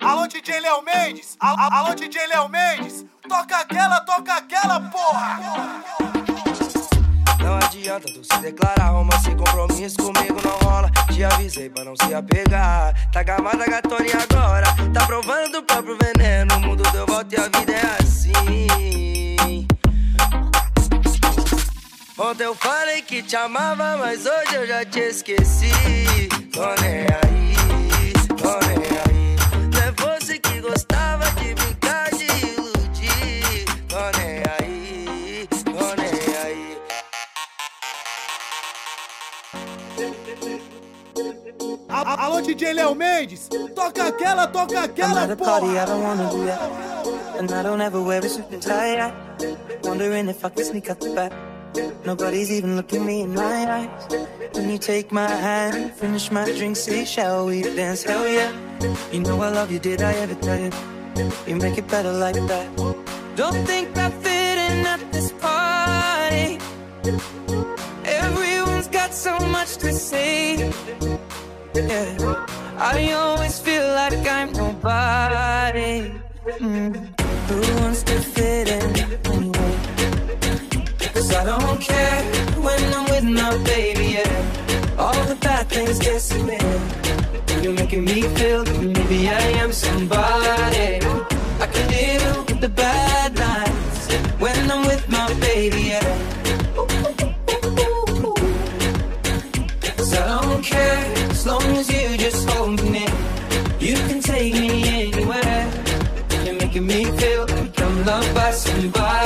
Alô, DJ Léo Mendes! Alô, DJ Léo Mendes! Toca aquela, toca aquela, porra! Não adianta tu se declarar, romance sem compromisso comigo não rola. Te avisei pra não se apegar. Tá gamada, gatona e agora? Tá provando do próprio veneno. O mundo deu volta e a vida é assim. Ontem eu falei que te amava, mas hoje eu já te esqueci. Tô nem aí, tô nem aí. Não é você que gostava de brincar de iludir. Tô nem aí, tô nem aí. Alô, DJ Léo Mendes! Toca aquela, toca aquela, porra! And I don't ever wear a suit and tie. Wondering if I could sneak out the back. Nobody's even looking me in my eyes. When you take my hand, finish my drink, say, shall we dance? Hell yeah. You know I love you, did I ever tell you? You make it better like that. Don't think I fit in at this party. Everyone's got so much to say. Yeah. I always feel like I'm nobody. Mm. Who wants to fit in anyway? Cause I don't care when I'm with my baby, yeah. All the bad things get me. You're making me feel that maybe I am somebody. I can deal with the bad nights when I'm with my baby, yeah. Cause I don't care as long as you just hold me. You can take me anywhere. You're making me feel like I'm loved by somebody.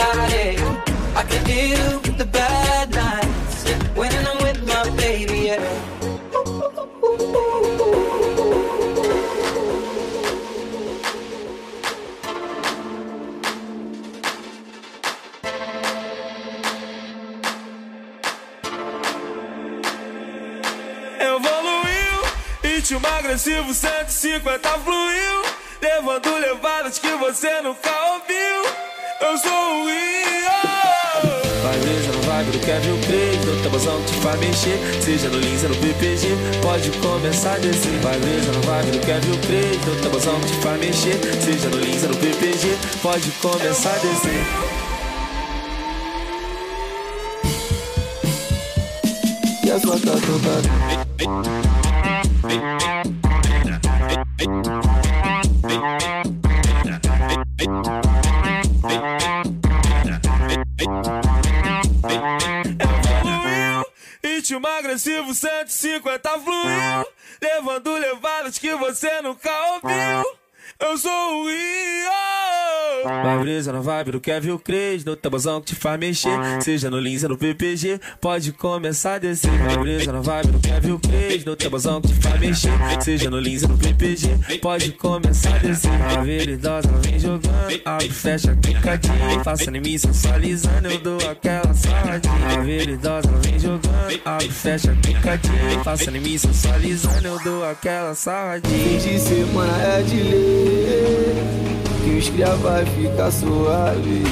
Faz mexer. Seja no Lins ou no PPG Pode começar a descer. Vai ver, não vai ver o Kevin o Craig No tabuzão que te mexer. Seja no Lins ou no PPG Pode começar a descer. E a sua tatuagem? Evoluiu, 150 fluiu Levando levadas que você nunca ouviu. Eu sou o Rio Vai. Brisa na vibe do Kevin o Cres No tabuzão que te faz mexer. Seja no Lins ou no PPG Pode começar a descer. Vai brisa na vibe do Kevin o Cres No tabuzão que te faz mexer. Seja no Lins ou no PPG Pode começar a descer. A veridosa ela vem jogando Abre, fecha, picadinho Faça em mim sensualizando Eu dou aquela saladinha A veridosa ela vem jogando Abre, fecha, picadinho Faça em mim sensualizando Eu dou aquela saladinha Fim de semana é de ler Que os cria vai ficar suave.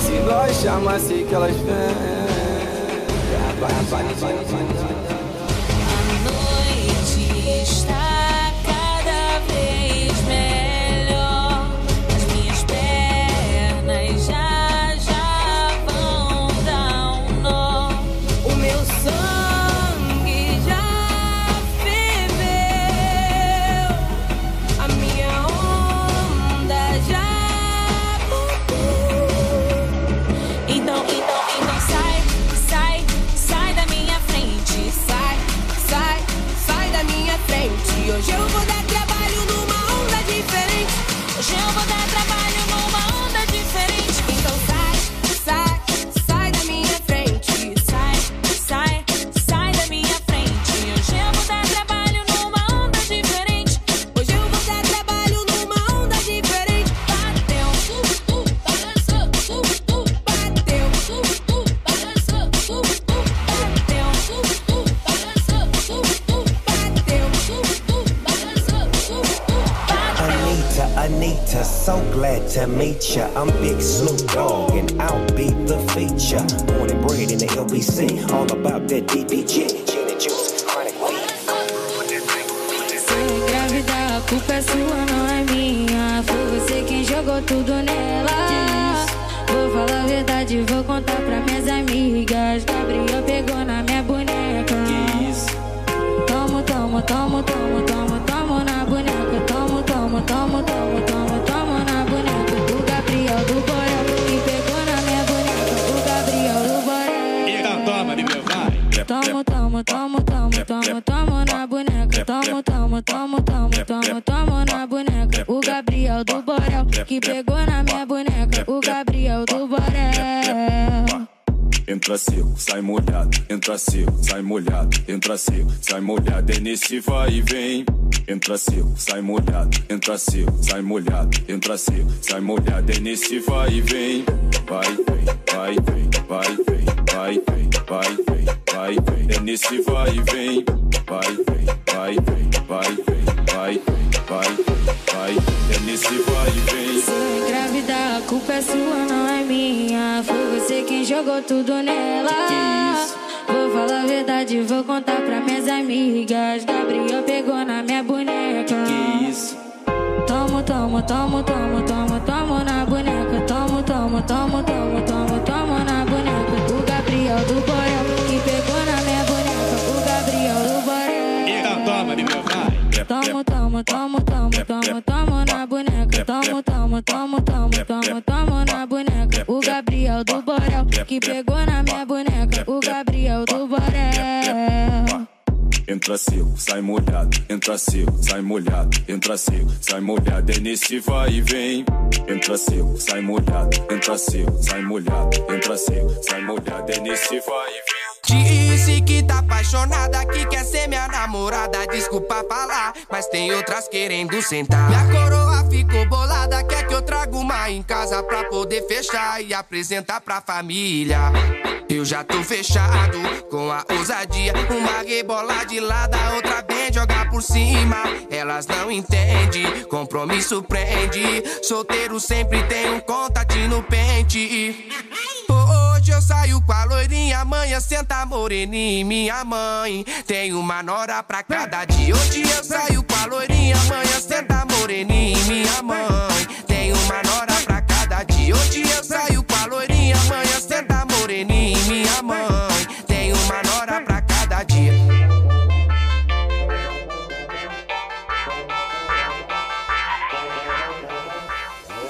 Se nós chamar, sei que elas vêm. A noite está Entra seco, sai molhado, entra seco, sai molhado, entra seco, sai molhado, é nesse vai e vem. Entra seco, sai molhado, entra seco, sai molhado, entra seco, sai molhado, é nesse vai e vem. Vai, vem, vai, vem, vai, vem, vai, vem, vai, vem, vai, vem, é nesse vai e vem. Vai, vem, vai, vem, vai, vem, vai, vem, vai, vem, vai, é nesse vai é sua, não é minha. Foi você quem jogou tudo nela. Vou falar a verdade, vou contar pra minhas amigas. Gabriel pegou na minha boneca. Tomo, tomo, tomo, tomo, tomo, tomo na boneca. Tomo, tomo, tomo, tomo, tomo, tomo na boneca. O Gabriel do Borel que pegou na minha boneca. O Gabriel do Borel. toma, vai. Tomo, tomo, tomo, tomo, tomo, tomo na boneca. Tomo, tomo, tomo, tomo na boneca. O Gabriel do Borel que pegou na minha boneca. O Gabriel do Borel. Entra seco, sai molhado, entra seco, sai molhado, entra seco, sai molhado, é nesse vai e vem. Entra seco, sai molhado, entra seco, sai molhado, entra seco, sai molhado, é nesse vai e vem. Disse que tá apaixonada, que quer ser minha namorada. Desculpa falar, mas tem outras querendo sentar. Minha coroa ficou bolada, quer que eu traga uma em casa pra poder fechar e apresentar pra família. Eu já tô fechado com a ousadia. Uma rebola de lado, a outra vem jogar por cima. Elas não entendem, compromisso prende. Solteiro sempre tem um contatinho no pente. Saio com a loirinha, amanhã senta moreninha minha mãe. Tem uma nora pra cada dia. Hoje eu saio com a loirinha, amanhã senta moreninha minha mãe. Tem uma nora pra cada dia. Hoje eu saio com a loirinha, amanhã senta moreninha minha mãe. Tem uma nora pra cada dia.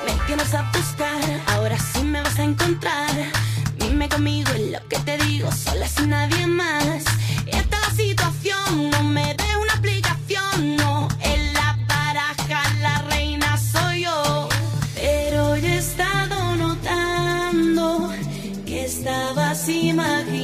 Me tienes a buscar, ahora sí me vas a encontrar. Conmigo es lo que te digo, sola sin nadie más. Esta situación, no me des una explicación, no. En la baraja la reina soy yo. Pero yo he estado notando que estabas imaginando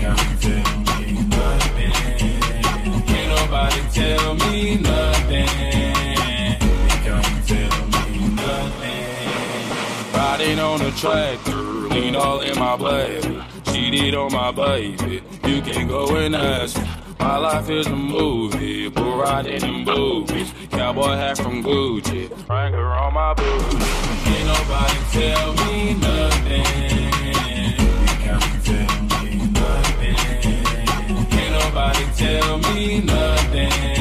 Can't tell me nothing. Can't nobody tell me nothing. Can't tell me nothing. Riding on a tractor, Lean all in my blood. Cheated on my baby. You can't go and ask. My life is a movie, bull riding in boobies. Cowboy hat from Gucci, Wrangler on my boots. Can't nobody tell me nothing. Nobody tell me nothing.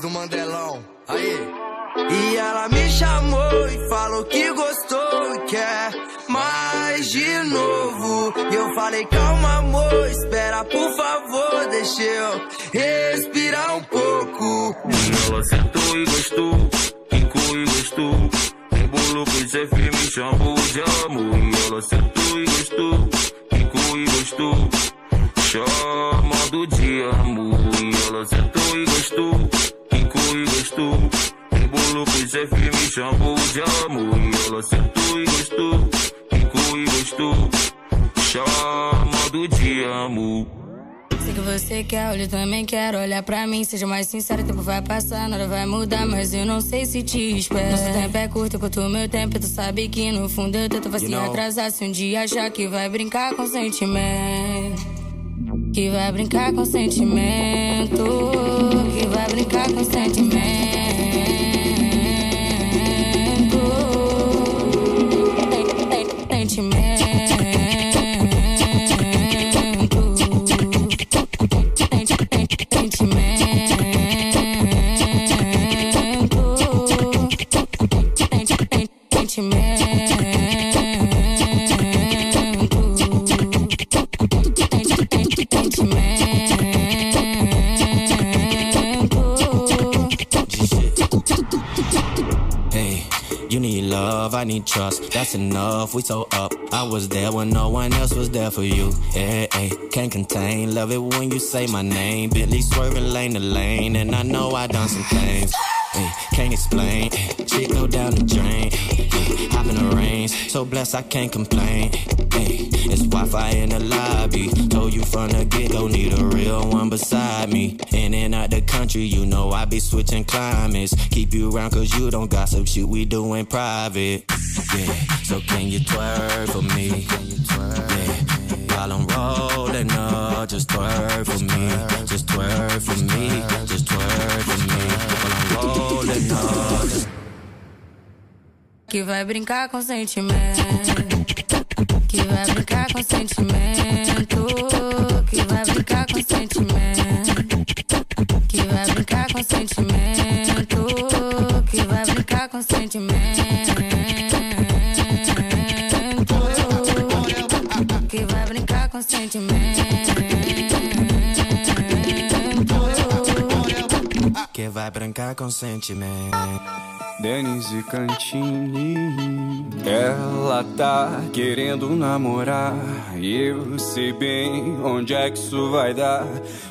Do Mandelão. Aí. E ela me chamou e falou que gostou e quer mais de novo. E eu falei, calma, amor, espera, por favor, deixa eu respirar um pouco. E ela sentou e gostou, ficou e gostou. Embolou com chefe, me chamou chefe, me chamou de amor. E ela sentou e gostou, ficou e gostou. Chamando de amor. Sei que você quer, eu também quero olhar pra mim. Seja mais sincero, o tempo vai passar, nada vai mudar, mas eu não sei se te espero. Nosso tempo é curto, eu curto o meu tempo, tu sabe que no fundo eu tento se atrasar. Se um dia achar que vai brincar com sentimento, que vai brincar com sentimento, que vai brincar com sentimento. I need trust. That's enough. We so up. I was there when no one else was there for you. Can't contain. Love it when you say my name. Bentley swerving lane to lane, and I know I done some things. Hey, can't explain. Shit go down the drain. Hop in the reins. So blessed I can't complain. Hey, it's Wi-Fi in the lobby. Told you from the get-go, need a real one beside me. In and out the country, you know I be switching climates. Keep you around cause you don't gossip shit we do in private. Yeah, so can you twerk for me? Yeah, while I'm rolling up, just twerk for me. Just twerk for me. Just twerk for me. While I'm rolling up, just Que vai brincar com sentimento. Que vai brincar com sentimento. Que vai brincar com sentimento. Que vai brincar com sentimento. Que vai brincar com sentimento. Que vai brincar com sentimento. Vai brincar com sentimento. Denise Cantini, ela tá querendo namorar. E eu sei bem onde é que isso vai dar.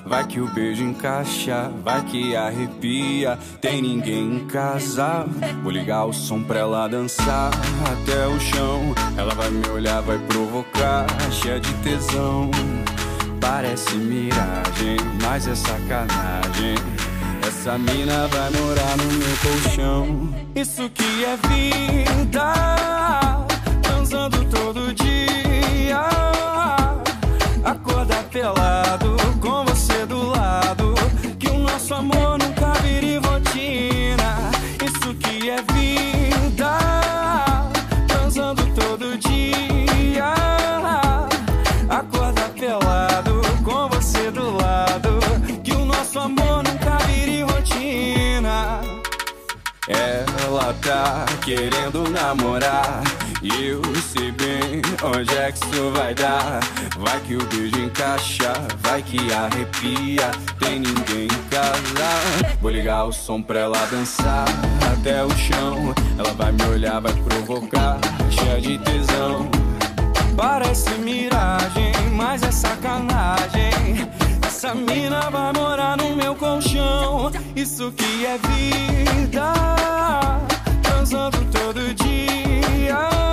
Vai que o beijo encaixa, vai que arrepia. Tem ninguém em casa. Vou ligar o som pra ela dançar até o chão. Ela vai me olhar, vai provocar, cheia de tesão. Parece miragem, mas é sacanagem. Essa mina vai morar no meu colchão. Isso que é vida, Ela tá querendo namorar. E eu sei bem onde é que isso vai dar. Vai que o beijo encaixa, vai que arrepia. Tem ninguém em casa. Vou ligar o som pra ela dançar até o chão. Ela vai me olhar, vai provocar, cheia de tesão. Parece miragem, mas é sacanagem. Essa mina vai morar no meu colchão. Isso que é vida. Transando todo dia.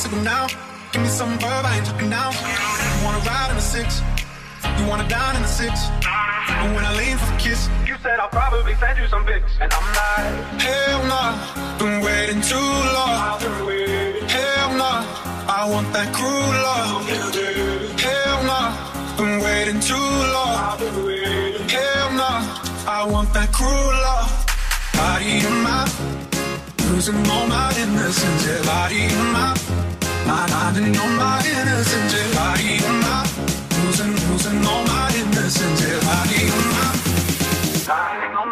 Signal now. Give me some verb, I ain't talking now. You wanna ride in the six? You wanna dine in the six? And when I lean for the kiss, you said I'll probably send you some pics. And I'm like, hell nah, been waiting too long. Hell nah, I want that cruel love. Hell nah, been waiting too long. Hell nah, I want that cruel love. Body in my losing all my innocence. Yeah, body in my my hiding all my innocence. If I eat them losing, losing all my innocence. If I eat them hiding all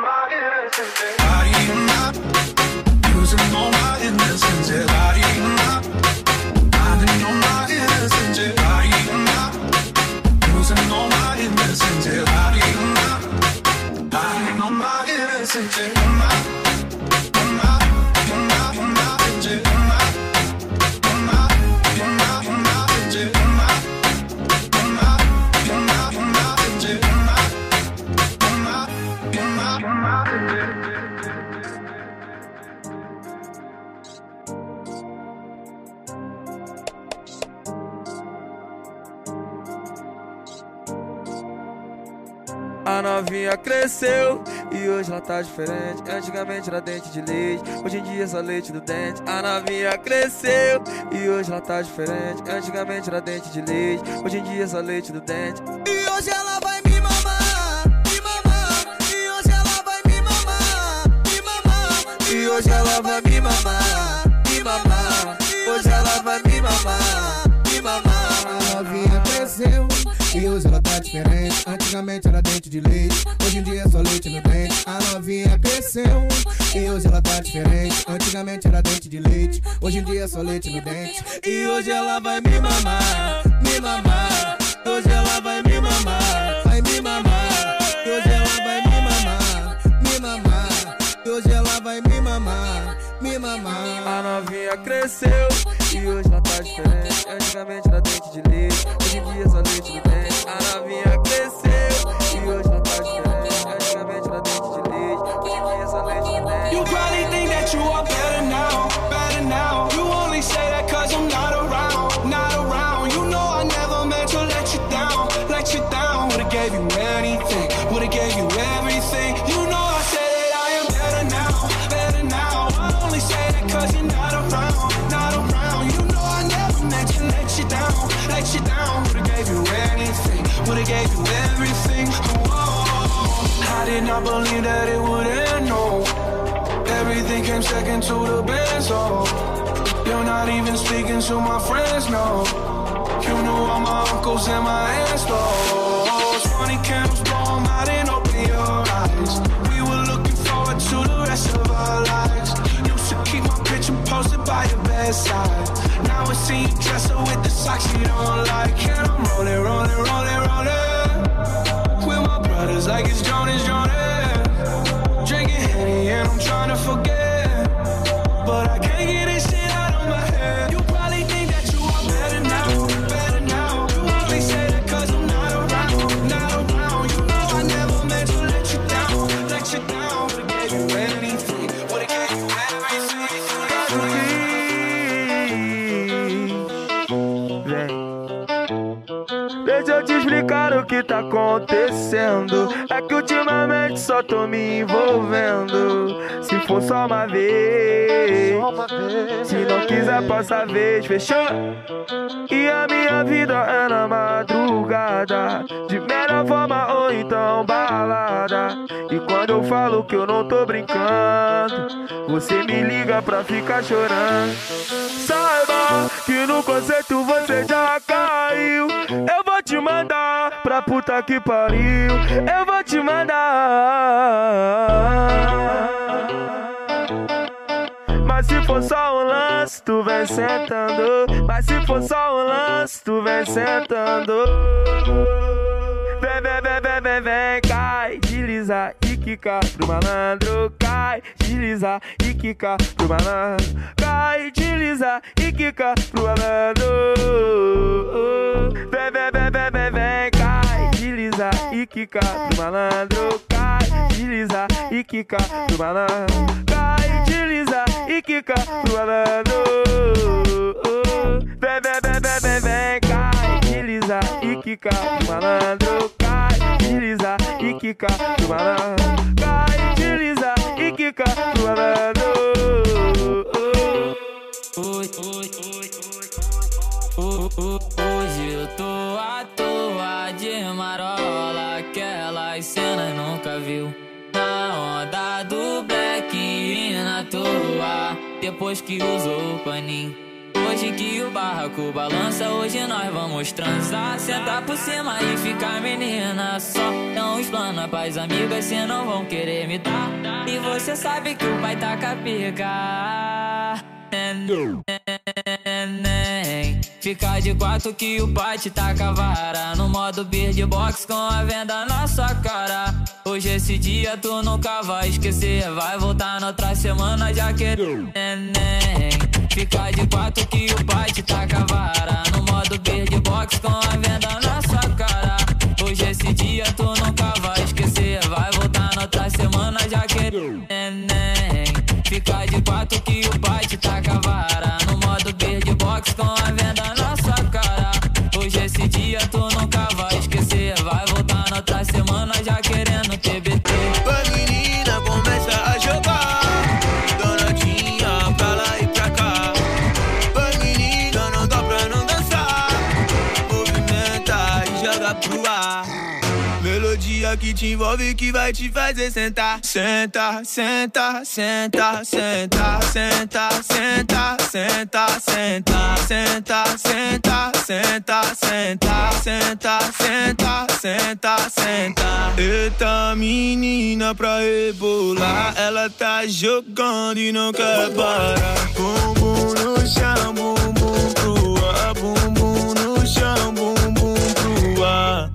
novinha cresceu e hoje ela tá diferente. Antigamente era dente de leite, hoje em dia é só leite do dente. A novinha cresceu e hoje ela tá diferente. Antigamente era dente de leite, hoje em dia é só leite do dente. E hoje ela vai me mamar, me mamar. E hoje ela vai me mamar, me mamar. E hoje ela vai me mamar, me mamar. Hoje ela vai me mamar, me mamar. A novinha cresceu e hoje ela tá diferente. Antigamente era dente de leite, hoje em dia é só leite no dente. A novinha cresceu e hoje ela tá diferente. Antigamente era dente de leite, hoje em dia é só leite no dente. E hoje ela vai me mamar, me mamar. Hoje ela vai me mamar, vai me mamar. Hoje ela vai me mamar, me mamar. Hoje ela vai me mamar, me mamar. A novinha cresceu diferente. Antigamente era dente de leite, hoje em dia é só leite do dente. A novinha cresceu did not believe that it would end, no. Everything came second to the best, oh. You're not even speaking to my friends, no. You knew all my uncles and my aunts, though. 20 candles, blow 'em out and open your eyes. We were looking forward to the rest of our lives. Used to keep my picture posted by your bedside. Now I see you dressed up with the socks you don't like. And I'm rolling, rolling, rolling, rolling. Brothers like it's Jonas, Jonas. Drinking Henny and I'm trying to forget. But I can't get this shit out of my head. You que tá acontecendo que ultimamente só tô me envolvendo. Se for só uma vez, se não quiser, passa a vez, fechou? E a minha vida é na madrugada, de melhor forma ou então balada. E quando eu falo que eu não tô brincando, você me liga pra ficar chorando. Saiba que no conceito você já caiu. Eu vou te mandar pra puta que pariu. Eu vou te mandar. Mas se for só um lance, tu vem sentando. Mas se for só um lance, tu vem sentando. Vem, vem, vem, vem, vem, vem, cai, desliza e quica pro malandro. Cai, desliza e quica pro malandro. Cai, desliza e quica pro malandro. Vem, vem, vem, vem, vem, vem, desliza e quica pro malandro. Cai, desliza e quica pro malandro. Cai, desliza e quica pro malandro. Vem, vem, vem, vem, vem, vem, cai, desliza e quica pro malandro. Cai, desliza e quica pro malandro. Cai, desliza e quica pro malandro. Hoje eu tô à toa de marola, aquelas cenas nunca viu. Na onda do black e na toa, depois que usou o paninho. Hoje que o barraco balança, hoje nós vamos transar. Sentar por cima e ficar menina só. Não explana pras amigas, cê não vão querer me dar. E você sabe que o pai tá com a pica. Neném, Fica de quatro que o pai te taca a vara. No modo beard box com a venda na sua cara. Hoje esse dia tu nunca vai esquecer. Vai voltar na outra semana já querendo Neném. Fica de quatro que o pai te taca a vara. No modo beard box com a venda na sua cara. Hoje esse dia tu nunca vai esquecer. Vai voltar na outra semana já querendo Neném. Fica de quatro que o pai te taca a vara. No modo beard box com a venda te envolve que vai te fazer sentar Senta, senta, senta, senta, senta, senta, senta, senta, senta, senta, senta, senta, senta, senta, senta, senta. Eita menina pra rebolar, ela tá jogando e não quer parar. Bumbum no chão, bumbum pro ar, bumbum no chão, bumbum pro ar.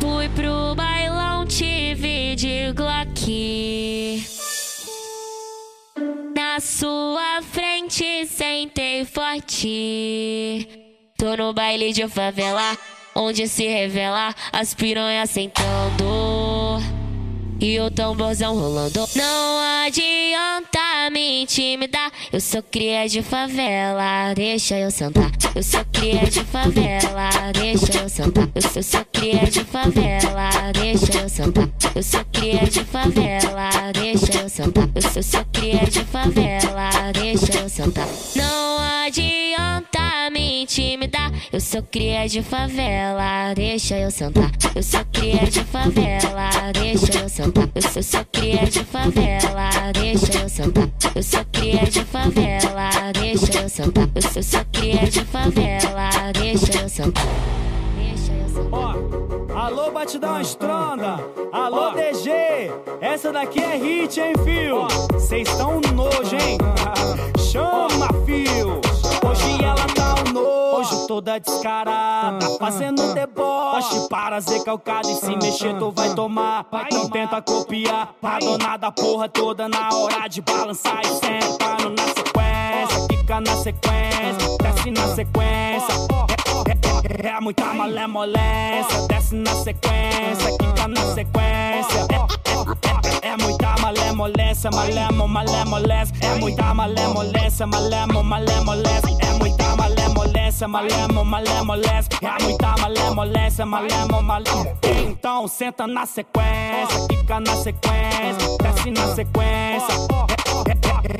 Fui pro bailão, tive de Glock. Na sua frente, sentei forte. Tô no baile de favela, onde se revela as piranhas sentando. E o tamborzão rolando. Não adianta intimidar. Eu sou cria de favela, deixa eu sentar. Eu sou cria de favela, deixa eu sentar. Eu sou, sou cria de favela, deixa eu sentar. Eu sou cria de favela, deixa eu sentar. Eu sou, sou cria de favela, deixa eu sentar. Não adianta me intimidar. Eu sou cria de favela, deixa eu sentar. Eu sou cria de favela, deixa eu sentar. Eu sou, sou cria de favela, deixa eu sentar. Eu sou cria de favela, deixa eu sentar. Eu sou, sou cria de favela, deixa eu sentar. Deixa eu sentar. Alô, batidão estronda. Alô, DG. Essa daqui é hit, hein, fio? Cês tão nojo, hein? Chama, fio. Hoje ela tá nojo. Hoje toda descarada. Fazendo deboche. Para ser calcado e se mexer, tu vai tomar. Não tenta copiar. A dona da porra toda na hora de balançar e sentando na sequência. Fica na sequência. Desce na sequência. É, é, é muita malemolência, desce na sequência, quica na sequência. É, é, é, é muita malemolência, malemo, malemolência. É muita malemolência, malemo, malemolência. É muita. Molesta, malemo, malé, molesta. É muita malé, molesta, malemo, malé. Então senta na sequência, fica na sequência, desce na sequência.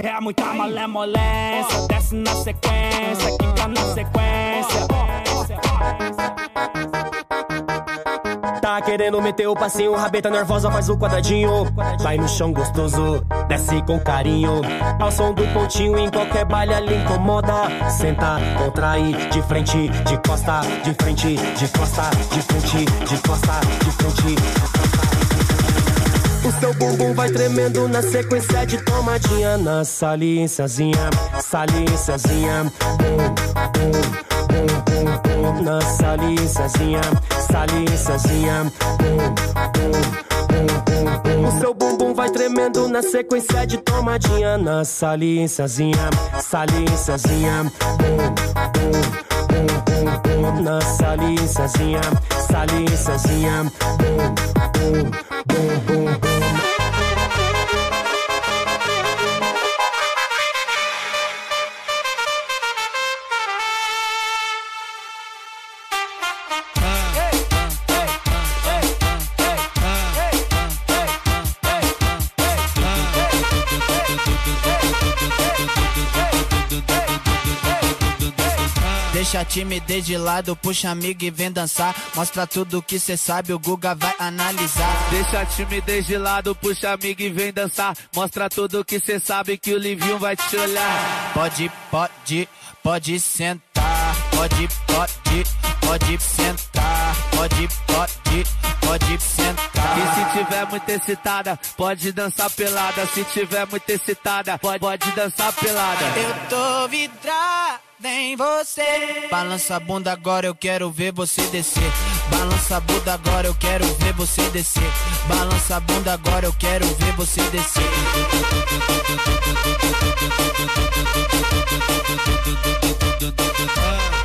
É, muita malé, molesta, desce na sequência, fica na sequência. Tá querendo meter o passinho, rabeta nervosa faz o quadradinho. Vai no chão gostoso, desce com carinho. Ao som do pontinho, em qualquer baile ali incomoda. Senta, contrai, de frente, de costa, de frente, de costa, de frente, de costa, de frente. O seu bumbum vai tremendo na sequência de tomadinha Na saliênciazinha, saliênciazinha Bum, bum, bum, bum, bum Na saliênciazinha, bum, bum, bum O seu bumbum vai tremendo na sequência de tomadinha. Na Bum, bum, bum, bum, bum Na saliênciazinha, saliênciazinha Bum, bum, bum, bum, bum Deixa a timidez de lado, puxa amigo e vem dançar. Mostra tudo que cê sabe, o Guga vai analisar. Deixa a timidez de lado, puxa amigo e vem dançar. Mostra tudo que cê sabe que o Livinho vai te olhar. Pode, pode, pode sentar. Pode, pode, pode sentar. Pode, pode, pode sentar. E se tiver muito excitada, pode dançar pelada. Se tiver muito excitada, pode, pode dançar pelada. Eu tô vidrada em você. Balança a bunda agora, eu quero ver você descer. Balança a bunda agora, eu quero ver você descer. Balança a bunda agora, eu quero ver você descer. Tudo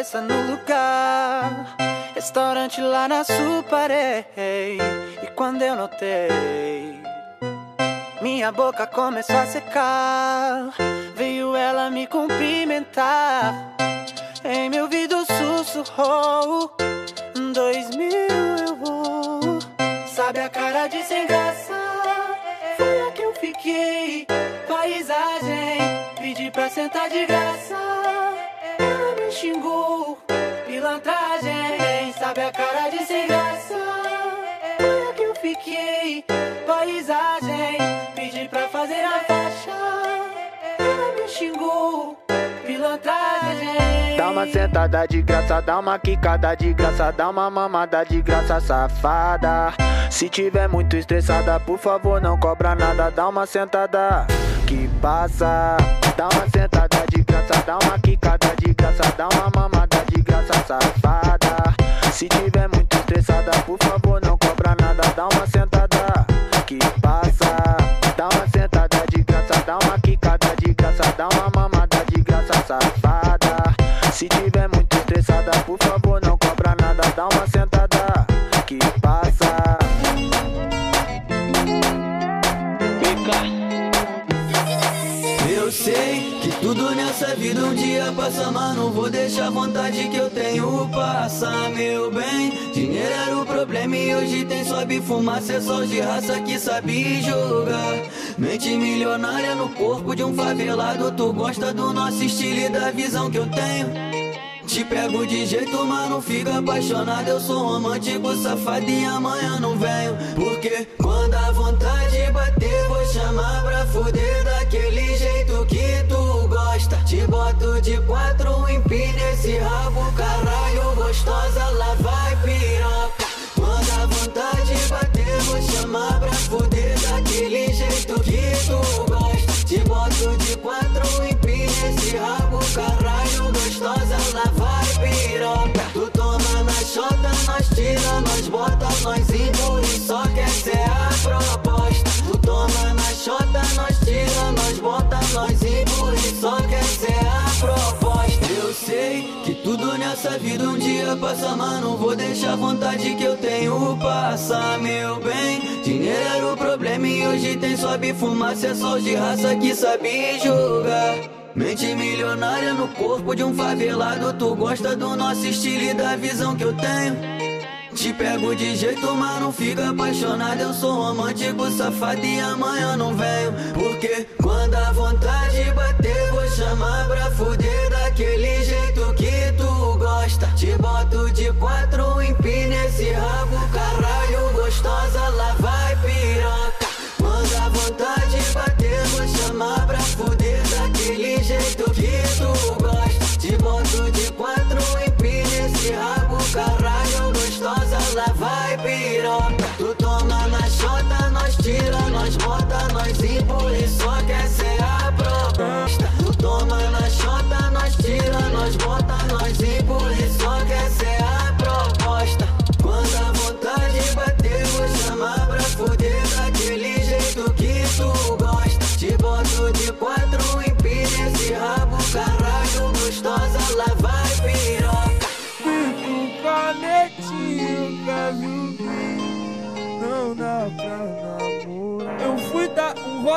cabeça no lugar. Restaurante lá na Suparei. E quando eu notei, minha boca começou a secar. Veio ela me cumprimentar. Em meu ouvido sussurrou: Dois mil eu vou. Sabe a cara de sem graça? Foi a que eu fiquei. Paisagem, pedi pra sentar de graça. Me xingou, pilantragem. Sabe a cara de sem graça? Foi a que eu fiquei. Paisagem, pedi pra fazer a faixa. Ela me xingou, pilantragem. Dá uma sentada de graça, dá uma quicada de graça, dá uma mamada de graça, safada. Se tiver muito estressada, por favor, não cobra nada, dá uma sentada que passa. Dá uma sentada de graça, dá uma quicada de graça, dá uma mamada de graça, safada. Se tiver muito estressada, por favor, não cobra nada, dá uma sentada que passa. Dá uma sentada de graça, dá uma quicada de graça, dá uma mamada de graça, safada. Se tiver muito passa, mas não vou deixar a vontade que eu tenho passar, meu bem. Dinheiro era o problema e hoje tem sobe fumaça, é só de raça que sabe jogar. Mente milionária no corpo de um favelado, tu gosta do nosso estilo e da visão que eu tenho. Te pego de jeito, mas não fica apaixonado. Eu sou romântico, safado e amanhã não venho. Porque quando a vontade bater, vou chamar pra fuder daquele Te boto de quatro, empina esse rabo, caralho, gostosa, lá vai piroca. Quando a vontade bater, vou chamar pra fuder daquele jeito que tu gosta. Te boto de quatro, empina esse rabo, caralho, gostosa, lá vai piroca. Tu toma na chota, nós tira, nós bota, nós empurra e só quer ser a sei que tudo nessa vida um dia passa, mas não vou deixar a vontade que eu tenho passar, meu bem. Dinheiro era o problema e hoje tem sobe fumaça, é só de raça que sabe jogar. Mente milionária no corpo de um favelado, tu gosta do nosso estilo e da visão que eu tenho. Te pego de jeito, mas não fica apaixonado. Eu sou romântico, safado e amanhã não venho. Porque quando a vontade bater, vou chamar pra fuder daquele jeito que tu gosta. Te boto de quatro, empina esse rabo, caralho, gostosa, lá vai piroca.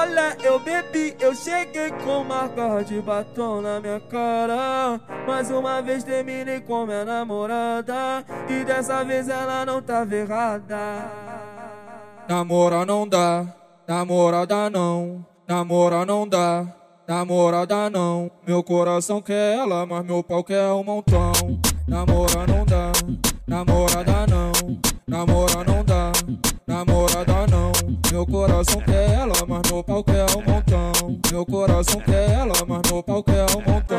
Rolê, eu bebi, eu cheguei com marca de batom na minha cara. Mais uma vez terminei com minha namorada. E dessa vez ela não tava errada. Namora não dá, namorada não. Namora não dá, namorada não. Meu coração quer ela, mas meu pau quer um montão. Namora não dá, namorada não. Namora não dá, namorada. Meu coração quer ela, mas meu pau quer um montão. Meu coração quer ela, mas meu pau quer um montão.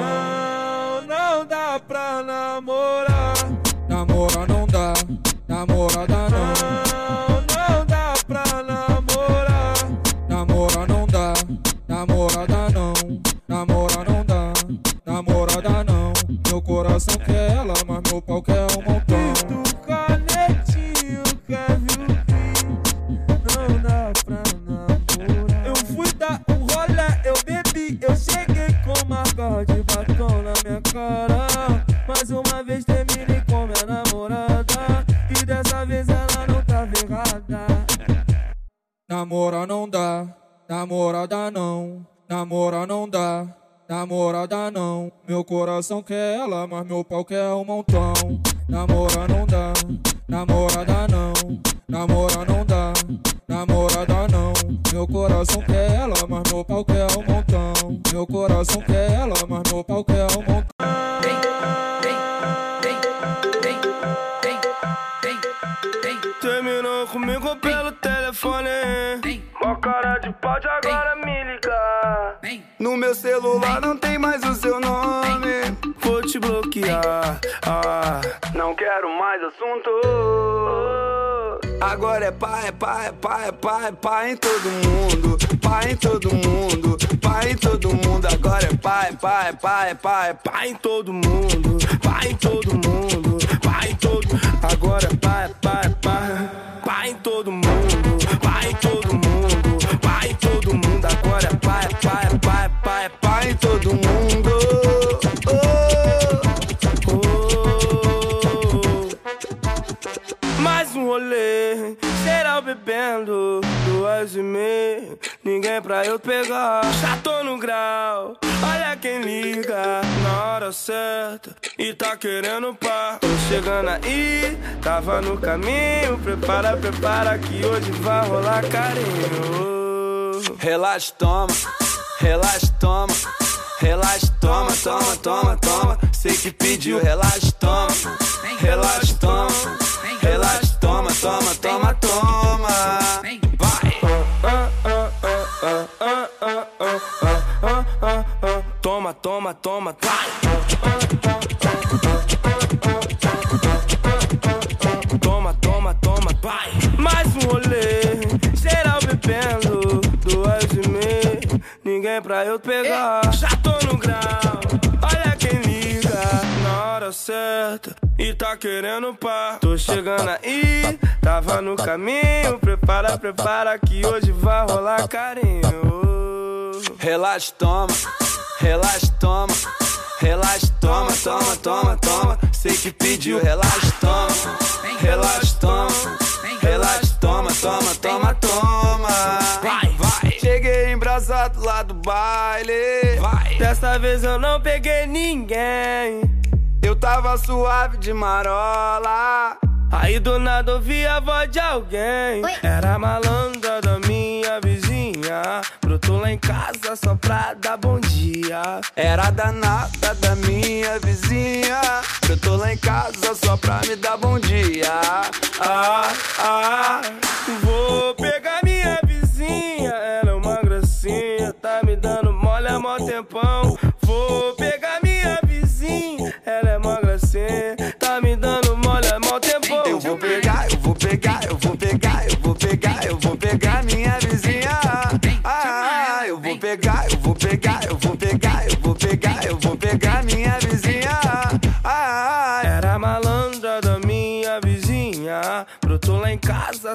Não, não dá pra namorar. Namora não dá, namorada não. Não dá pra namorar. Namora não dá, namorada não. Namora não dá, namorada não. Meu coração quer ela, mas meu pau quer um montão. Minha cara. Mais uma vez terminei com minha namorada. E dessa vez ela não tava errada. Namora não dá, namorada não. Namora não dá, namorada não. Meu coração quer ela, mas meu pau quer um montão. Namora não dá, namorada não. Namora não dá, namorada. Meu coração quer ela, mas meu pau quer um montão. Meu coração quer ela, mas meu pau quer um montão. Terminou comigo pelo telefone. Mó cara de pau de agora me ligar. No meu celular não tem mais o seu nome. Vou te bloquear. Ah, não quero mais assunto. Agora é pá, é pá, é pá, é é em todo mundo. Pá em todo mundo. Pá em todo mundo. Agora é pá, é pá, é pá, é é em todo mundo. Pá em todo mundo. Pá em todo. Agora é pá, é pá, é em todo mundo. Pá em todo mundo. Pá em todo mundo. Agora é pá, é pá, é é meia, ninguém pra eu pegar. Já tô no grau, olha quem liga na hora certa e tá querendo pá. Tô chegando aí, tava no caminho, prepara, prepara que hoje vai rolar carinho. Relaxa, toma, relaxa, toma. Relaxa, toma, toma, toma, toma. Sei que pediu, relaxa, toma. Relaxa, toma. Relaxa, toma, toma, toma. Toma, toma, toma, vai. Toma, toma, toma, vai. Mais um rolê, geral bebendo, duas e meia, ninguém pra eu pegar. Já tô no grau, olha quem liga na hora certa e tá querendo pá. Tô chegando aí, tava no caminho, prepara, prepara que hoje vai rolar carinho. Relaxa, toma. Relaxa, toma. Relaxa, toma, toma, toma, toma. Sei que pediu, relaxa, toma. Relaxa, toma. Relaxa, toma, toma, toma, toma. Vai, vai. Cheguei embrasado lá do baile. Vai. Dessa vez eu não peguei ninguém. Eu tava suave de marola. Aí do nada ouvi a voz de alguém. Era a malandra da minha vizinha. Brotou lá em casa só pra dar bom dia. Era danada da minha vizinha. Brotou lá em casa só pra me dar bom dia. Ah, ah, vou pegar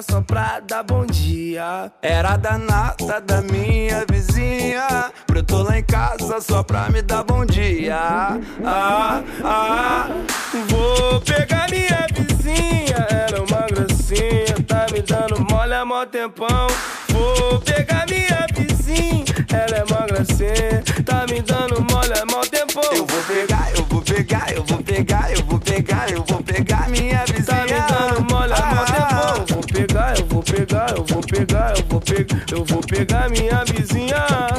só pra dar bom dia. Era danada da minha vizinha. Brotou lá em casa só pra me dar bom dia. Ah, ah, vou pegar minha vizinha. Era uma gracinha, tá me dando mole há mó tempão. Pegar, eu vou pegar, minha vizinha.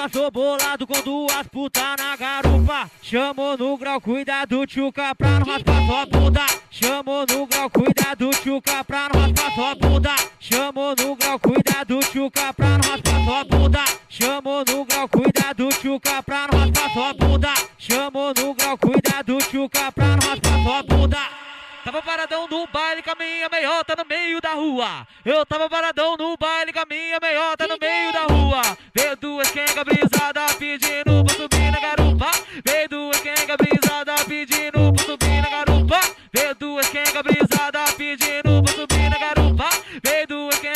Passou bolado com duas putas na garupa. Chamou no grau, cuidado, tchuca, pra não raspar sua bunda. Chamou no grau, cuidado, tchuca, pra não raspar sua bunda. Chamou no grau, cuidado, tchuca, pra não raspar sua bunda. Chamou no grau, cuidado, tchuca, pra não raspar sua bunda. Chamou no grau, cuidado, tchuca, pra não raspar sua bunda. Tava paradão no baile com a minha meiota no meio da rua. Eu tava paradão no baile com a minha meiota no meio da rua.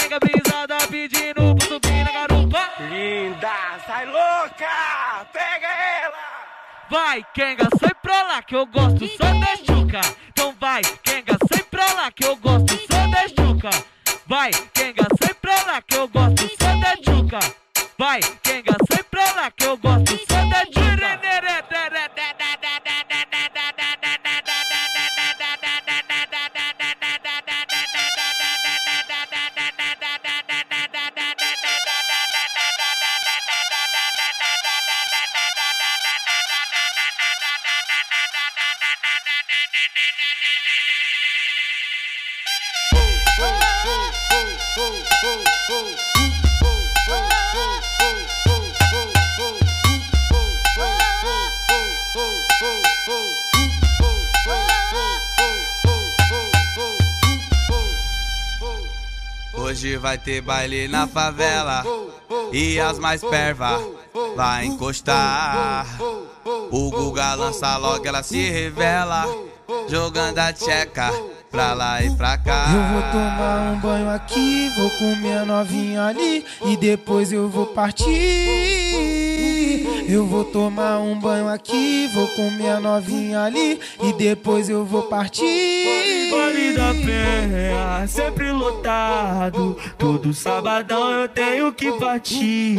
Quenga brisada pedindo pra subir na garupa. Linda, sai louca, pega ela. Vai, Kenga, sai pra lá que eu gosto só da chuca. Então vai, Kenga, sai pra lá que eu gosto só da chuca. Vai, Kenga, sai pra lá que eu gosto só da chuca. Vai, Kenga, sai vai ter baile na favela e as mais perva vai encostar. O Guga lança logo, ela se revela, jogando a tcheca pra lá e pra cá. Eu vou tomar um banho aqui, vou comer a novinha ali e depois eu vou partir. Eu vou tomar um banho aqui, vou comer a novinha ali e depois eu vou partir. Baile da Penha, sempre lotado. Todo sabadão eu tenho que partir.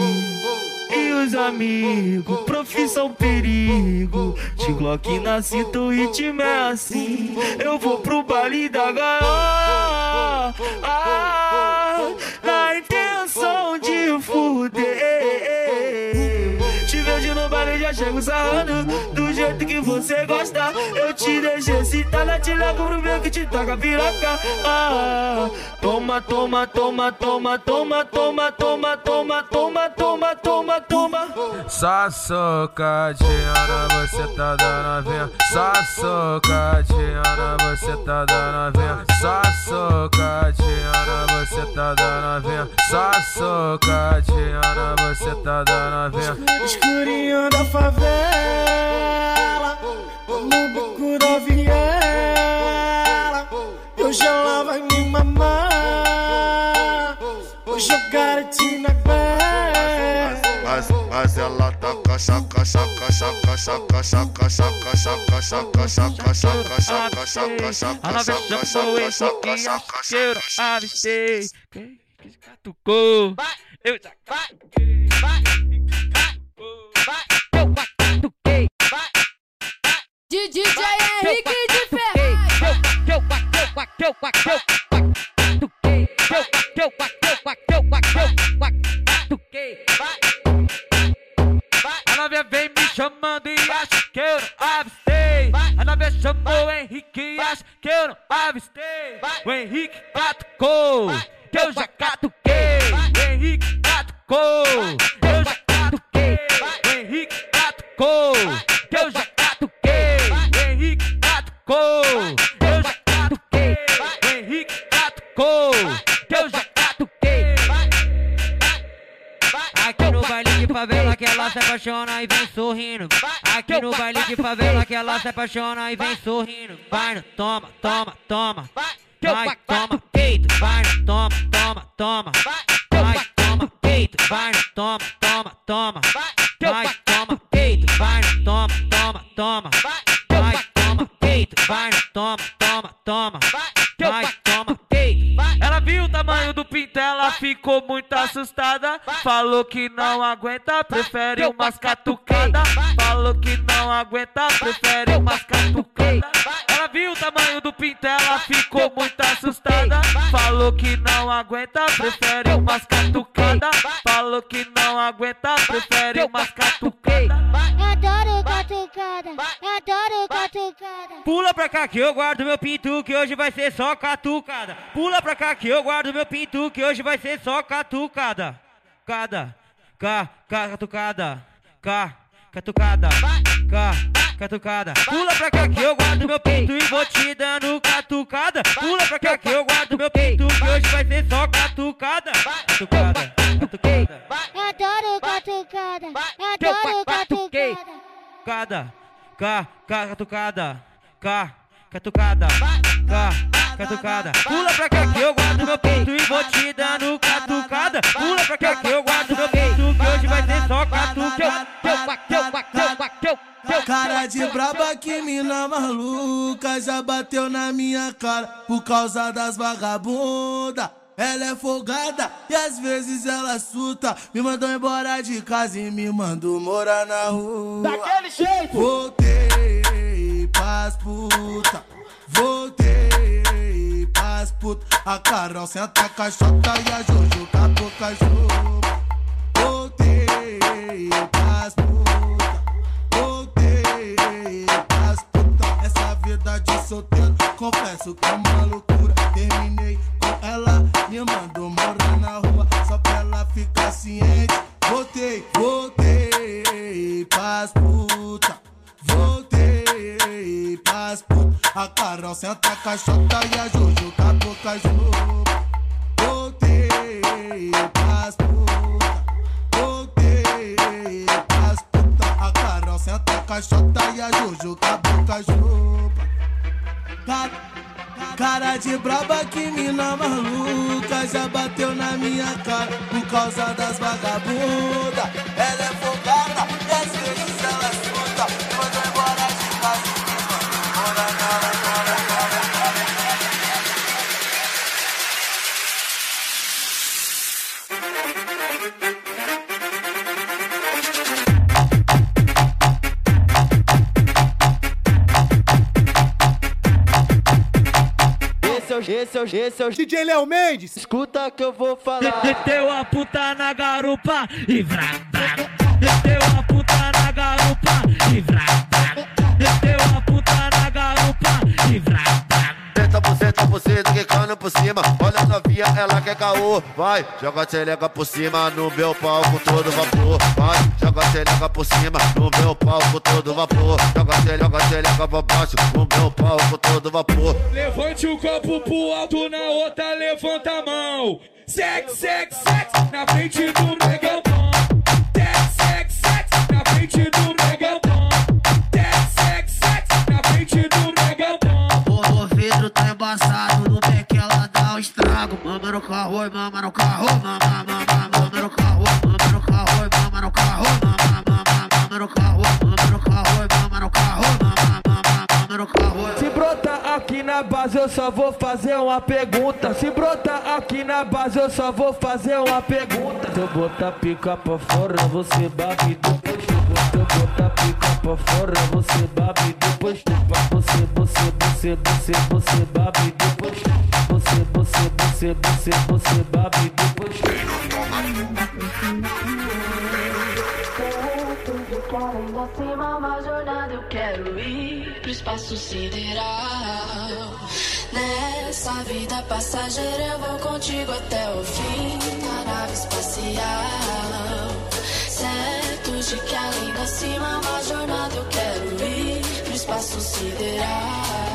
E os amigos, profissão perigo. De Glock na cinta, o ritmo é assim. Eu vou pro baile da gaiola. Ah, na intenção de fuder. Já chego sarrando do jeito que você gosta. Eu te deixo excitada, te levo pro meu que te toca piroca. Ah, toma, toma, toma, toma, toma, toma, toma, toma, toma, toma, toma, toma. Só socadinha, você tá dando vinha. Só socadinha, você tá dando vinha. Só socadinha, você tá dando vinha. Só socadinha, você tá dando vinha. Escurinho da favela, no bico da viela. Hoje ela vai me. Hoje eu garanti na. Mas, ela tá cachaca, chaca, chaca, chaca, chaca, chaca, chaca, chaca, chaca, chaca, chaca, chaca, A nova chamou esse que chaca, asqueiro, avistei. Quem que catucou? Eu já De DJ Henrique de Ferraz. A novinha vem me chamando e acha que eu não avistei. A novinha chamou o Henrique e acha que eu não avistei. O Henrique catucou, que eu já catuquei. O Henrique catucou, eu já catuquei. O Henrique catucou, que eu já catuquei. O Henrique catucou, eu já catuquei. O Henrique catucou, que eu já. Aqui no baile de favela que ela se apaixona e vem sorrindo. Aqui no baile de favela que ela se apaixona e vem sorrindo. Vai toma, toma, toma. Vai, toma, peito. Vai toma, toma, toma. Vai, toma, peito. Vai toma, toma, toma. Vai, toma, peito. Vai toma, toma, toma. Vai, toma, peito. Vai toma, toma, toma. Vai, toma, peito. Ela viu o tamanho do pinto, ela ficou muito assustada. Falou que não aguenta, prefere umas catucadas. Falou que não aguenta, prefere umas catucadas. Ela viu o tamanho do pinto, ela ficou muito assustada. Falou que não aguenta, prefere umas catucadas. Falou que não aguenta, prefere umas catucadas. Eu adoro catucada, adoro catucada. Pula pra cá que eu guardo meu pinto, que hoje vai ser só catucada. Pula pra cá que eu guardo meu pinto, que hoje vai ser só catucada. Cada, cá, cá, catucada. Cá, catucada. Cá, catucada. Pula pra cá que eu guardo meu pinto e vou te dando catucada. Pula pra cá que eu guardo meu pinto, que hoje vai ser só catucada. Catucada, catucada. Eu adoro catucada, eu adoro catucada. Cada, cá, cá, catucada. Cá, catucada. Cá, catucada. Pula pra cá que eu guardo meu peito e vou te dando catucada. Pula pra cá que eu guardo meu peito, que hoje vai ser só catucada. Cara de braba que mina maluca já bateu na minha cara por causa das vagabunda. Ela é folgada e às vezes ela suta. Me mandou embora de casa e me mandou morar na rua. Daquele jeito! Voltei pras puta. Voltei pras puta. A Carol senta a caixota e a Jojo com a boca junto. Voltei pras puta. Confesso que é uma loucura. Terminei com ela, me mandou morar na rua. Só pra ela ficar ciente. Voltei, voltei pras puta. Voltei pras puta. A Carol senta a caixota e a Jojo a boca. De braba que mina maluca já bateu na minha cara por causa das vagabunda. O, esse é o, é DJ Léo Mendes. Escuta que eu vou falar. Meteu a puta na garupa e vrá, vrá. Meteu a puta na garupa vrá, vrá. Buceta, quicando por cima. Olha a novinha, ela quer caô. Vai, joga a por cima no meu palco todo vapor. Vai, joga a por cima no meu palco todo vapor. Joga a xereca, joga a xereca pra baixo no meu palco todo vapor. Levante o copo pro alto, na outra levanta a mão. Sex, sex, sex, na frente do Se brotar aqui na base, eu só vou fazer uma pergunta. Se brotar aqui na base, eu só vou fazer uma pergunta. Se eu botar pica pra fora, você babe depois. Se eu botar pica pra fora, você babe depois chupa. Você, você, você, você, você babe depois chupa. Você, você, você, babe depois quero cima, uma jornada eu quero ir pro espaço sideral. Nessa vida passageira eu vou contigo até o fim da nave espacial. Certo de que além da cima, uma jornada eu quero ir pro espaço sideral.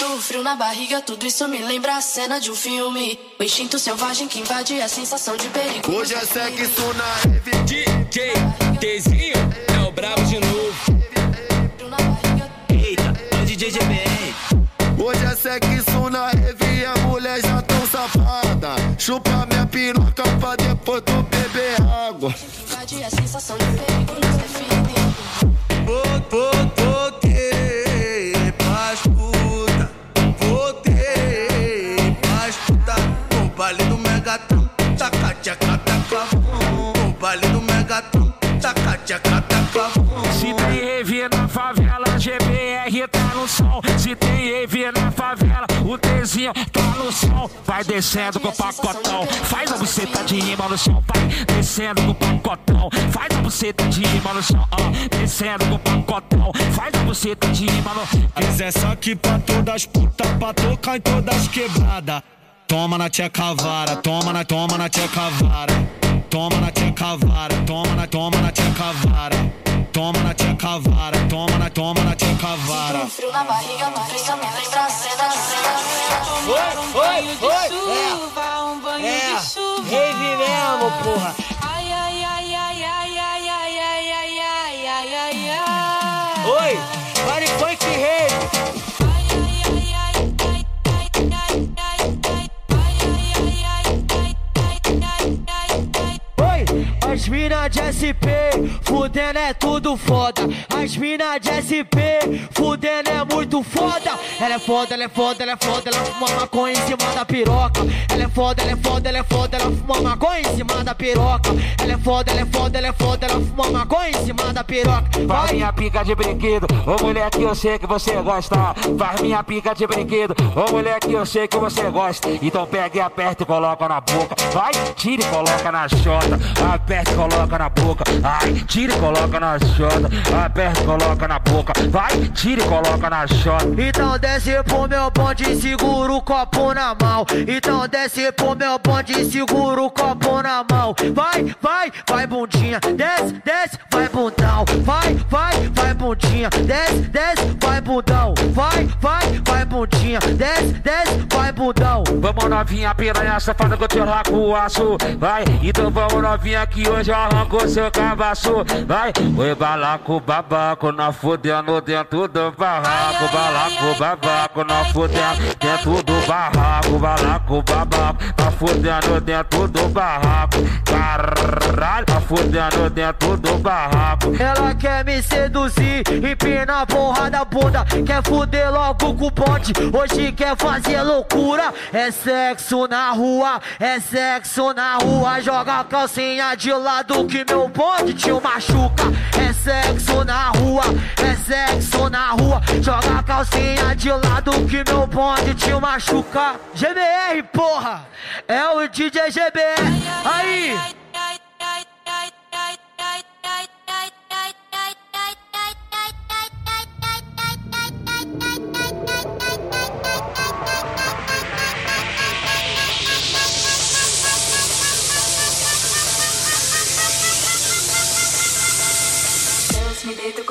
Sinto o frio na barriga, tudo isso me lembra a cena de um filme. O instinto selvagem que invade a sensação de perigo. Hoje é sexo na rave. DJ Tzinho é o brabo de novo. Eita, é o DJ GBR. Hoje é sexo na rave e a mulher já tão safada. Chupa minha piroca pra depois tu beber água. Invade a sensação de perigo nos define. Voltei tchaca taca. O baile do Megatron, taca tchaca taca. Se tem rave na favela, GBR tá no som. Se tem rave na favela, o Tzinho tá no som. Vai descendo com o pacotão, faz a buceta de rima no chão. Vai descendo com o pacotão, faz a buceta de rima no chão. Ah, descendo com o pacotão, faz a buceta de rima no chão. Mas é só que pra todas as putas, pra tocar em todas quebradas. Toma na tcheca vara, toma na, toma na tcheca vara. Toma na tcheca vara, toma na, toma na tcheca vara. Toma na tcheca vara, toma na, toma na tcheca vara. Frio na barriga, no frio me lembra a cena, cena, cena. Oi, oi, oi. Chuva, um banho É, de chuva. rave mesmo, porra. Ai, ai, ai, ai, ai, ai, ai, ai, ai, ai, ai, ai, ai. Oi, pare funk rave. As mina de SP, fudendo é tudo foda. As mina de SP, fudendo é muito foda. Ela é foda, ela é foda, ela é foda, ela fuma maconha em cima da piroca. Ela é foda, ela é foda, ela é foda, ela fuma maconha em cima da piroca. Ela é foda, ela é foda, ela é foda, ela fuma maconha em cima da piroca. Faz minha pica de brinquedo, ô mulher que eu sei que você gosta. Faz minha pica de brinquedo, ô mulher que eu sei que você gosta. Então pega e aperta e coloca na boca. Vai, tira e coloca na chota. Aperta e coloca na boca. Ai, tira e coloca na chota. Aperta coloca na boca. Vai, tira e coloca na chota. Então desce pro meu bonde e segura o copo na mão. Então desce pro meu bonde e segura o copo na mão. Vai, vai, vai bundinha. Desce, desce, vai bundão. Vai, vai, vai bundinha. Desce, desce, vai bundão. Vai, vai, vai bundinha. Desce, desce, vai bundão. Vamos novinha piranha safada que eu te arranco o aço. Vai, então vamos novinha que hoje eu arranco seu cabaço. Vai, oi balaco babaco, nós fudendo dentro do barraco. Balaco babaco, nós fudendo dentro do barraco. Balaco babaco, nós fudendo dentro do barraco. Caralho, nós fudendo dentro do barraco. Ela quer me seduzir, empina a porra da bunda. Quer fuder logo com o bonde. Hoje quer fazer loucura, é sexo na rua, é sexo na rua. Joga a calcinha de lado que meu bonde te machuca. É sexo na rua, é sexo na rua. Joga a calcinha de lado que meu bonde te machuca. GBR, porra, é o DJ GBR. Aí.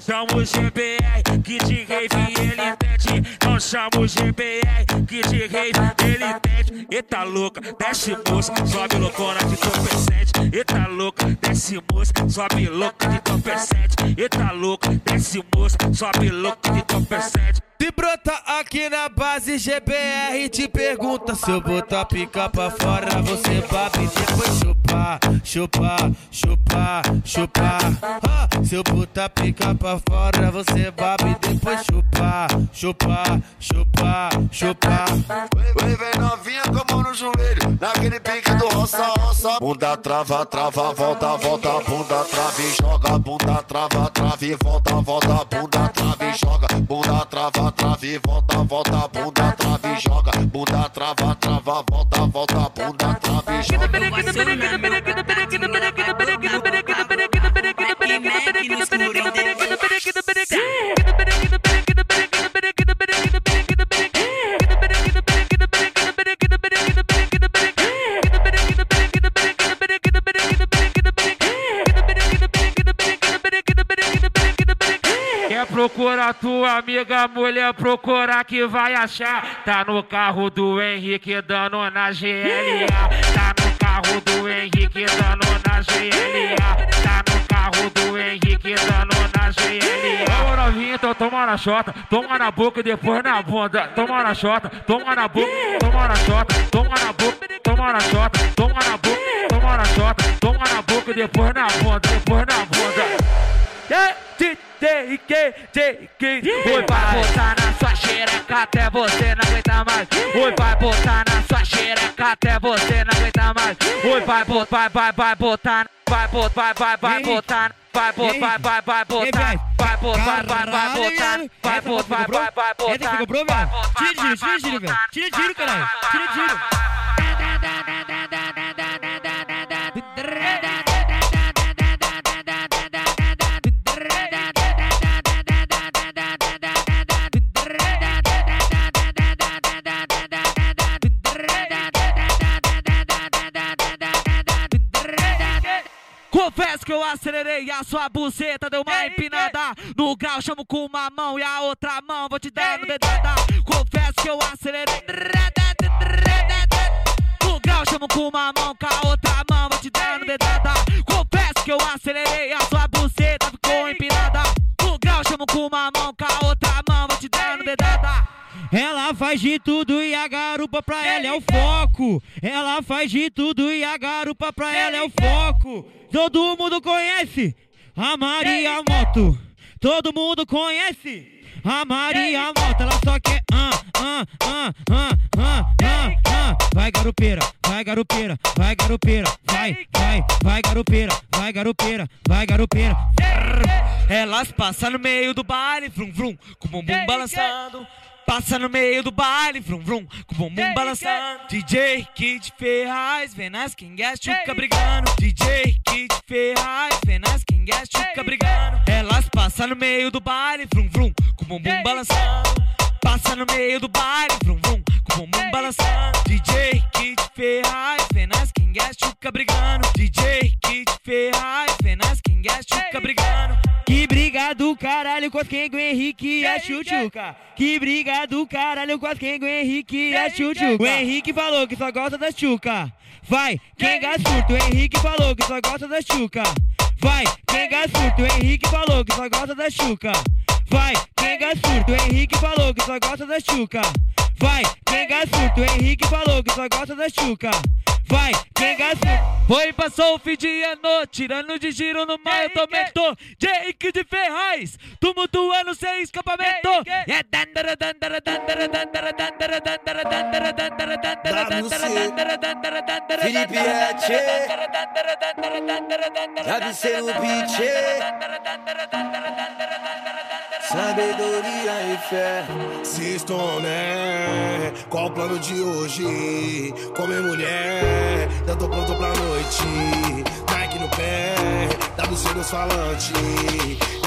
Chama o GBR que de rave ele pede. Não chama o GBR que de rave ele pede. Eita louca, desce moça, sobe loucona de topecete. Eita louca, desce moça, sobe louca de topecete. Eita louca, desce moça, sobe louca de topecete. Se brota aqui na base GBR te pergunta se eu botar pica pra fora você babe depois chupar, chupar, chupar, chupar. Ah, se eu botar pica pra fora você babe depois chupar, chupar, chupar, chupar. Vem, vem novinha com a mão no joelho, naquele pique do roça, roça. Bunda trava, trava, volta, volta, bunda trava e joga, bunda trava, trava e volta, volta, bunda trava e joga, bunda trava, trava e volta, volta, bunda trava e joga, bunda trava, trava, volta, volta, bunda trava e joga. Quer procurar tua amiga, mulher, procurar que vai achar. Tá no carro do Henrique dando na GLA. Tá no carro do Henrique dando na GLA. Tá carro do Henrique dando na GLA. Ô então toma na chota, toma na boca e depois na bunda. Toma na chota, toma na boca, toma na chota, toma na boca, toma na chota, toma na boca, toma na chota, toma na boca e depois na bunda, depois na bunda. DJ que Oi, vai botar na sua xereca até você não aguentar mais. Oi, vai botar na sua xereca até você não aguentar mais. Oi, vai botar, vai, vai, vai botar, vai botar, vai, vai, vai botar. Vai botar, vai, vai, vai botar. Vai botar, vai, vai, vai botar. Vai botar, vai, vai, vai botar. Tira, tira, tira, tira, velho. Tira, tira, caralho. Tira, tira. Confesso que eu acelerei a sua buceta, deu uma empinada. No grau chamo com uma mão e a outra mão vou te dando dedada. Confesso que eu acelerei. No grau chamo com uma mão, com a outra mão vou te dando dedada. Confesso que eu acelerei a sua Ela faz de tudo e a garupa pra ela é o foco. Ela faz de tudo e a garupa pra ela é o foco. Todo mundo conhece a Maria Moto. Todo mundo conhece a Maria Moto. Ela só quer ah, ah, ah, ah, ah, ah, ah. Vai garupeira, vai garupeira, vai garupeira, vai, vai, vai garupeira, vai garupeira, vai garupeira. Elas passam no meio do baile, vrum vrum, com o bumbum balançando. Passa no meio do baile, vrum vrum, com o bumbum balançando. DJ Kid Ferraz, vem nas quingas, chuca brigando. DJ Kid Ferraz, vem nas quingas, chuca brigando. Elas passam no meio do baile, vrum vrum, com o bumbum balançando. Passa no meio do baile, vrum vrum, com o bumbum balançando. DJ Kid Ferraz, vem nas quingas, chuca brigando. DJ Kid Ferraz, vem nas quingas, chuca brigando. Que briga do caralho com as Kengo Henrique a Chuchuca. Que briga do caralho com as Kengo Henrique a Chuchuca. O Henrique falou que só gosta da Chuca. Vai, quem surto. O Henrique falou que só gosta da Chuca. Vai, quem surto. O Henrique falou que só gosta da Chuca. Vai, quem surto. O Henrique falou que só gosta da Chuca. Vai, quem gasfuto, o Henrique falou que só gosta da chuca. Vai, quem gasfuto. Foi, passou o fim de ano, tirando de giro no mar, eu tô mentor. Jake de Ferraz, tumultuando sem escapamento. É dandara, dandara, dandara, dandara, dandara, dandara, dandara, dandara, dandara, dandara, dandara, dandara, Felipe Hatche WC no pitch Sabedoria e fé Siston, né? Qual o plano de hoje? Comer mulher, já tô pronto pra noite. Nike no pé, WC nos falante.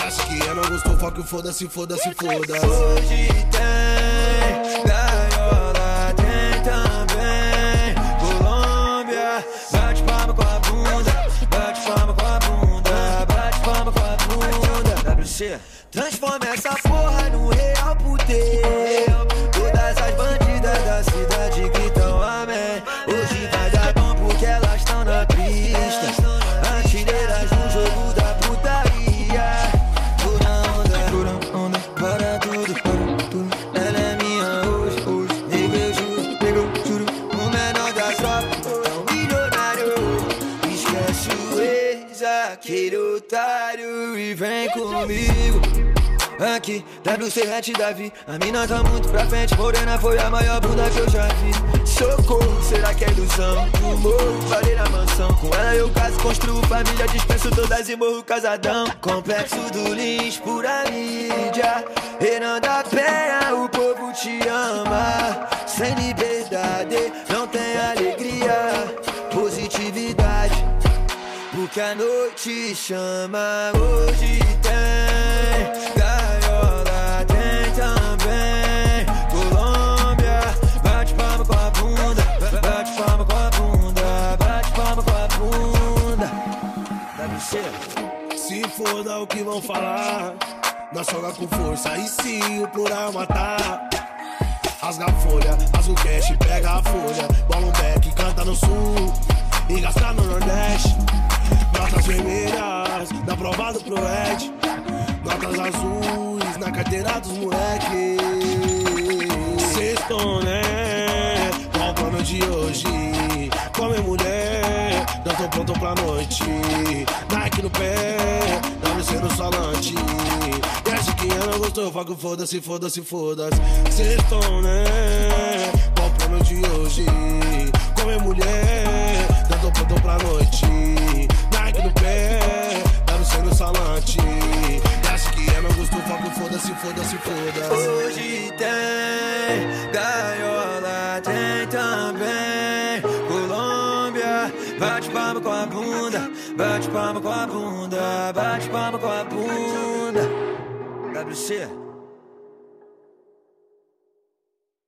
Acho que eu não gostou, foca o foda-se, foda-se, foda-se. Hoje tem gaiola, tem também Colômbia Bate palma com a bunda, bate palma com a bunda Bate palma com a bunda WC Transforma essa porra no real comigo. Aqui, WC Davi. A mina tá muito pra frente Morena foi a maior bunda que eu já vi. Socorro, será que é ilusão? No morro, parei na mansão. Com ela eu caso, construo família Dispenso todas e morro casadão. Complexo do Lins, pura mídia. Renan da Penha, o povo te ama. Sem liberdade, não tem alegria porque a noite chama, hoje tem gaiola, tem também Colômbia. Bate palma com a bunda, bate palma com a bunda, bate palma com a bunda. Se foda o que vão falar, nós joga com força. E se o plural matar? Rasga a folha, rasga o cash, pega a folha. Bola um canta no sul e gasta no nordeste. Notas vermelhas, dá provado pro Ed. Notas azuis na carteira dos moleque. Sextou, né? Qual o plano de hoje? Come mulher, já tô pronto pra noite. Nike no pé, WC no solante. E acho que não gostou, eu falo foda-se, foda-se, foda-se. Sextou, né? Qual o plano de hoje? Come mulher, já tô pronto pra noite. Nike no pé, WC no salante. Acho que eu não gostou, falo foda-se, foda-se, foda-se. Hoje tem gaiola, tem também Colômbia. Bate palma com a bunda, bate palma com a bunda, bate palma com a bunda. WC.